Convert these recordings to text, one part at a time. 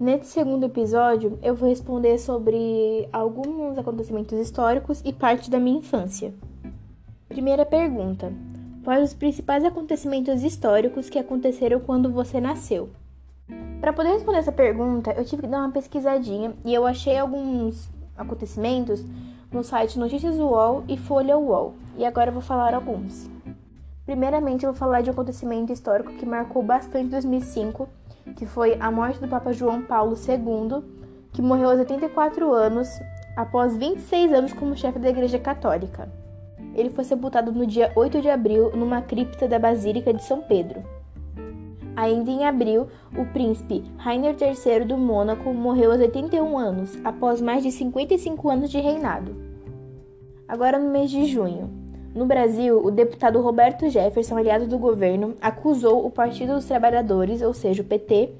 Nesse segundo episódio, eu vou responder sobre alguns acontecimentos históricos e parte da minha infância. Primeira pergunta: Quais os principais acontecimentos históricos que aconteceram quando você nasceu? Para poder responder essa pergunta, eu tive que dar uma pesquisadinha e eu achei alguns acontecimentos no site Notícias UOL e Folha UOL, e agora eu vou falar alguns. Primeiramente, eu vou falar de um acontecimento histórico que marcou bastante 2005 que foi a morte do Papa João Paulo II, que morreu aos 84 anos após 26 anos como chefe da Igreja Católica. Ele foi sepultado no dia 8 de abril numa cripta da Basílica de São Pedro. Ainda em abril, o príncipe Rainer III do Mônaco morreu aos 81 anos, após mais de 55 anos de reinado. Agora no mês de junho, no Brasil, o deputado Roberto Jefferson, aliado do governo, acusou o Partido dos Trabalhadores, ou seja, o PT,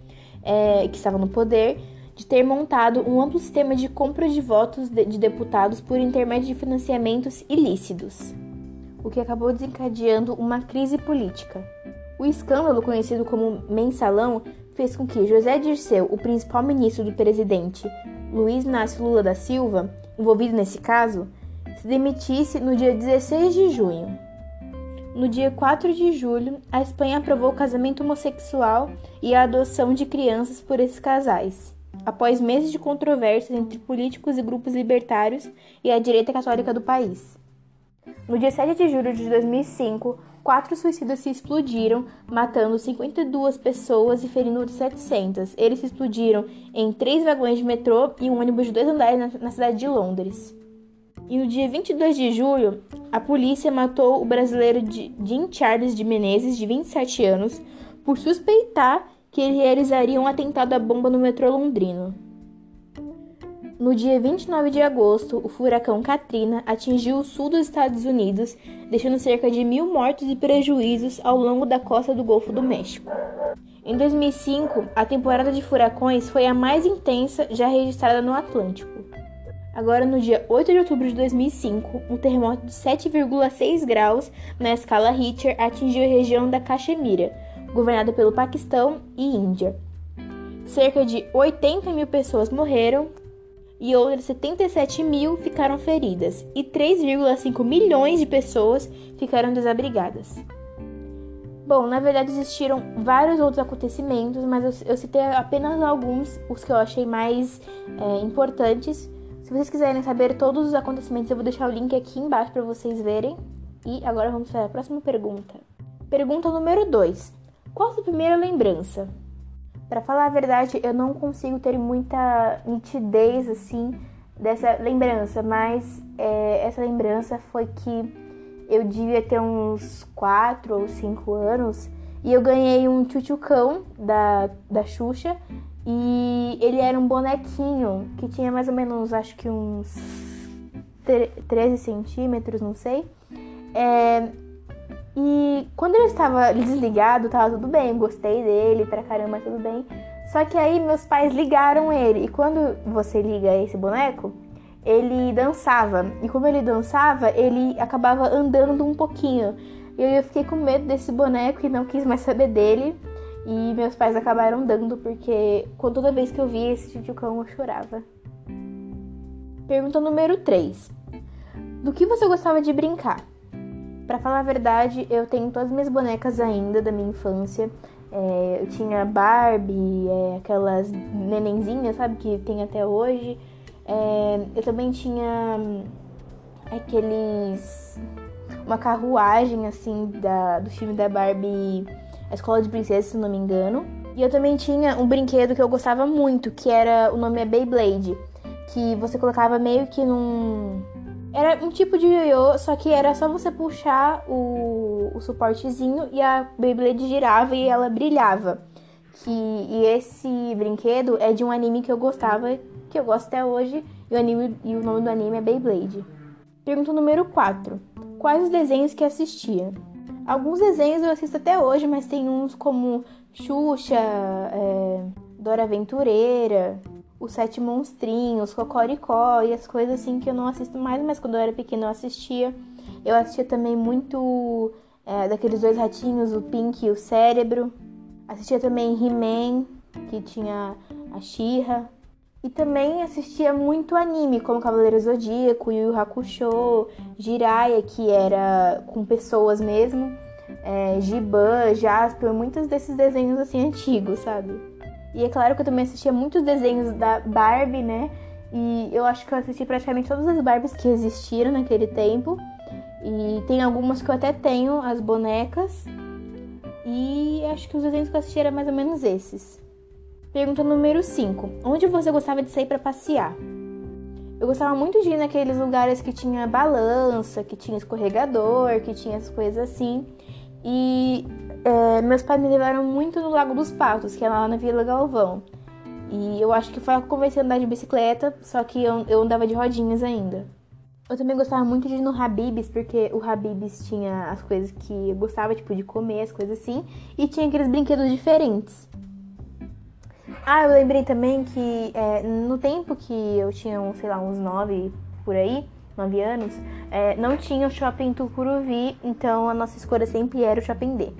é, que estava no poder, de ter montado um amplo sistema de compra de votos de, de deputados por intermédio de financiamentos ilícitos, o que acabou desencadeando uma crise política. O escândalo, conhecido como Mensalão, fez com que José Dirceu, o principal ministro do presidente Luiz Inácio Lula da Silva, envolvido nesse caso, se demitisse no dia 16 de junho. No dia 4 de julho, a Espanha aprovou o casamento homossexual e a adoção de crianças por esses casais, após meses de controvérsias entre políticos e grupos libertários e a direita católica do país. No dia 7 de julho de 2005, quatro suicidas se explodiram, matando 52 pessoas e ferindo 700. Eles se explodiram em três vagões de metrô e um ônibus de dois andares na cidade de Londres. E no dia 22 de julho, a polícia matou o brasileiro Jim Charles de Menezes, de 27 anos, por suspeitar que ele realizaria um atentado à bomba no metrô londrino. No dia 29 de agosto, o furacão Katrina atingiu o sul dos Estados Unidos, deixando cerca de mil mortos e prejuízos ao longo da costa do Golfo do México. Em 2005, a temporada de furacões foi a mais intensa já registrada no Atlântico. Agora, no dia 8 de outubro de 2005, um terremoto de 7,6 graus na escala Richter atingiu a região da Caxemira, governada pelo Paquistão e Índia. Cerca de 80 mil pessoas morreram e outras 77 mil ficaram feridas, e 3,5 milhões de pessoas ficaram desabrigadas. Bom, na verdade existiram vários outros acontecimentos, mas eu, eu citei apenas alguns, os que eu achei mais é, importantes se vocês quiserem saber todos os acontecimentos, eu vou deixar o link aqui embaixo para vocês verem. E agora vamos para a próxima pergunta. Pergunta número 2. Qual a sua primeira lembrança? Para falar a verdade, eu não consigo ter muita nitidez assim dessa lembrança, mas é, essa lembrança foi que eu devia ter uns 4 ou 5 anos e eu ganhei um tchutchucão da, da Xuxa e ele era um bonequinho que tinha mais ou menos, acho que uns 13 centímetros, não sei. É, e quando ele estava desligado, tava tudo bem, gostei dele pra caramba, tudo bem. Só que aí meus pais ligaram ele. E quando você liga esse boneco, ele dançava. E como ele dançava, ele acabava andando um pouquinho. E eu fiquei com medo desse boneco e não quis mais saber dele. E meus pais acabaram dando porque toda vez que eu via esse tchutchucão eu chorava. Pergunta número 3. Do que você gostava de brincar? Para falar a verdade, eu tenho todas as minhas bonecas ainda da minha infância. É, eu tinha Barbie, é, aquelas nenenzinhas, sabe, que tem até hoje. É, eu também tinha hum, aqueles. Uma carruagem, assim, da, do filme da Barbie a Escola de Princesas, se não me engano. E eu também tinha um brinquedo que eu gostava muito, que era. O nome é Beyblade. Que você colocava meio que num. Era um tipo de ioiô, só que era só você puxar o, o suportezinho e a Beyblade girava e ela brilhava. Que, e esse brinquedo é de um anime que eu gostava, que eu gosto até hoje, e o, anime, e o nome do anime é Beyblade. Pergunta número 4. Quais os desenhos que assistia? Alguns desenhos eu assisto até hoje, mas tem uns como Xuxa, é, Dora Aventureira, Os Sete Monstrinhos, Cocoricó e as coisas assim que eu não assisto mais, mas quando eu era pequena eu assistia. Eu assistia também muito é, daqueles dois ratinhos, o Pink e o Cérebro. Assistia também He-Man, que tinha a Shira. E também assistia muito anime, como Cavaleiro Zodíaco, Yu Yu Hakusho, Jiraiya, que era com pessoas mesmo, é, Giban, Jasper, muitos desses desenhos assim antigos, sabe? E é claro que eu também assistia muitos desenhos da Barbie, né? E eu acho que eu assisti praticamente todas as Barbies que existiram naquele tempo. E tem algumas que eu até tenho, as bonecas. E acho que os desenhos que eu assisti eram mais ou menos esses. Pergunta número 5. Onde você gostava de sair para passear? Eu gostava muito de ir naqueles lugares que tinha balança, que tinha escorregador, que tinha as coisas assim. E é, meus pais me levaram muito no Lago dos Patos, que é lá na Vila Galvão. E eu acho que foi a que eu comecei a andar de bicicleta, só que eu, eu andava de rodinhas ainda. Eu também gostava muito de ir no Habib's, porque o Habib's tinha as coisas que eu gostava, tipo, de comer, as coisas assim, e tinha aqueles brinquedos diferentes. Ah, eu lembrei também que é, no tempo que eu tinha, sei lá, uns nove por aí, nove anos, é, não tinha o shopping Tucuruvi, então a nossa escolha sempre era o shopping D.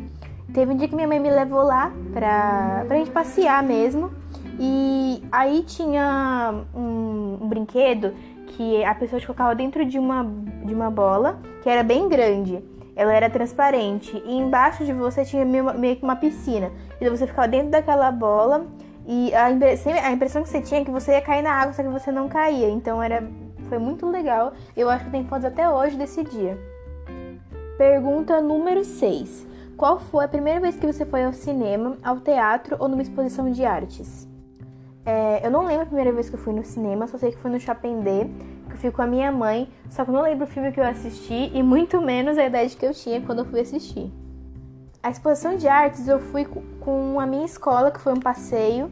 Teve um dia que minha mãe me levou lá pra, pra gente passear mesmo. E aí tinha um, um brinquedo que a pessoa te colocava dentro de uma, de uma bola que era bem grande. Ela era transparente e embaixo de você tinha meio, meio que uma piscina. E você ficava dentro daquela bola e a, a impressão que você tinha é que você ia cair na água, só que você não caía. Então era, foi muito legal. Eu acho que tem fotos até hoje desse dia. Pergunta número 6. Qual foi a primeira vez que você foi ao cinema, ao teatro ou numa exposição de artes? É, eu não lembro a primeira vez que eu fui no cinema, só sei que fui no D, que eu fui com a minha mãe, só que eu não lembro o filme que eu assisti e muito menos a idade que eu tinha quando eu fui assistir. A exposição de artes eu fui com a minha escola, que foi um passeio,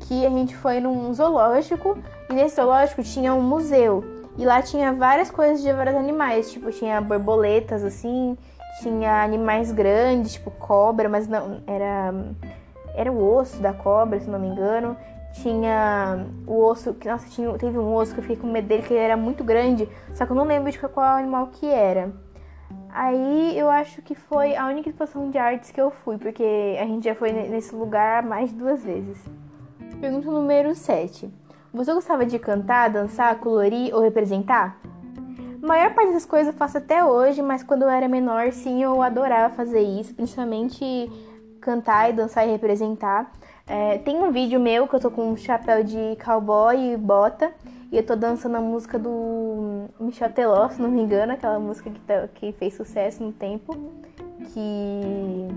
que a gente foi num zoológico, e nesse zoológico tinha um museu. E lá tinha várias coisas de vários animais, tipo, tinha borboletas assim, tinha animais grandes, tipo cobra, mas não, era era o osso da cobra, se não me engano. Tinha o osso, que nossa, tinha, teve um osso que eu fiquei com medo dele, que ele era muito grande, só que eu não lembro de qual animal que era. Aí eu acho que foi a única exposição de artes que eu fui, porque a gente já foi nesse lugar mais de duas vezes. Pergunta número 7. Você gostava de cantar, dançar, colorir ou representar? A maior parte das coisas eu faço até hoje, mas quando eu era menor, sim, eu adorava fazer isso, principalmente cantar e dançar e representar. É, tem um vídeo meu que eu tô com um chapéu de cowboy e bota, e eu tô dançando a música do Michel Teló, se não me engano, aquela música que, tá, que fez sucesso no tempo, que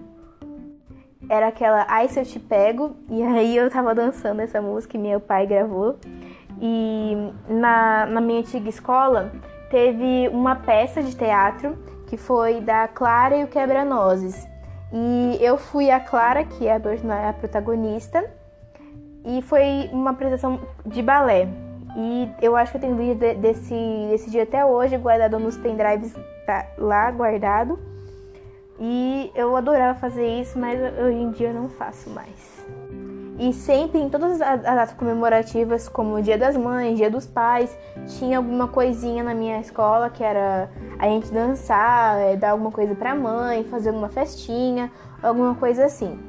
era aquela Ai Se Eu Te Pego, e aí eu tava dançando essa música e meu pai gravou. E na, na minha antiga escola, teve uma peça de teatro que foi da Clara e o Quebra-Nozes. E eu fui a Clara, que é a protagonista, e foi uma apresentação de balé. E eu acho que eu tenho vídeo desse, desse dia até hoje guardado nos pendrives tá lá guardado. E eu adorava fazer isso, mas hoje em dia eu não faço mais. E sempre, em todas as datas comemorativas, como o Dia das Mães, Dia dos Pais, tinha alguma coisinha na minha escola que era a gente dançar, é, dar alguma coisa pra mãe, fazer alguma festinha, alguma coisa assim.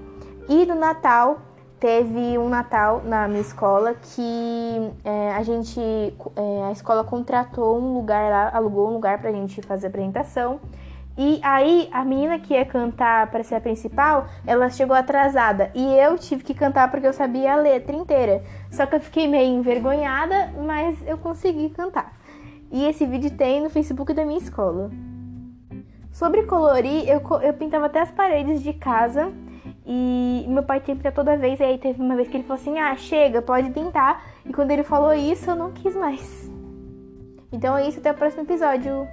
E no Natal, teve um Natal na minha escola que é, a gente, é, a escola contratou um lugar lá, alugou um lugar pra gente fazer apresentação. E aí, a menina que ia cantar para ser a principal, ela chegou atrasada. E eu tive que cantar porque eu sabia a letra inteira. Só que eu fiquei meio envergonhada, mas eu consegui cantar. E esse vídeo tem no Facebook da minha escola. Sobre colorir, eu, eu pintava até as paredes de casa. E meu pai pintado toda vez. E aí teve uma vez que ele falou assim: Ah, chega, pode pintar. E quando ele falou isso, eu não quis mais. Então é isso, até o próximo episódio.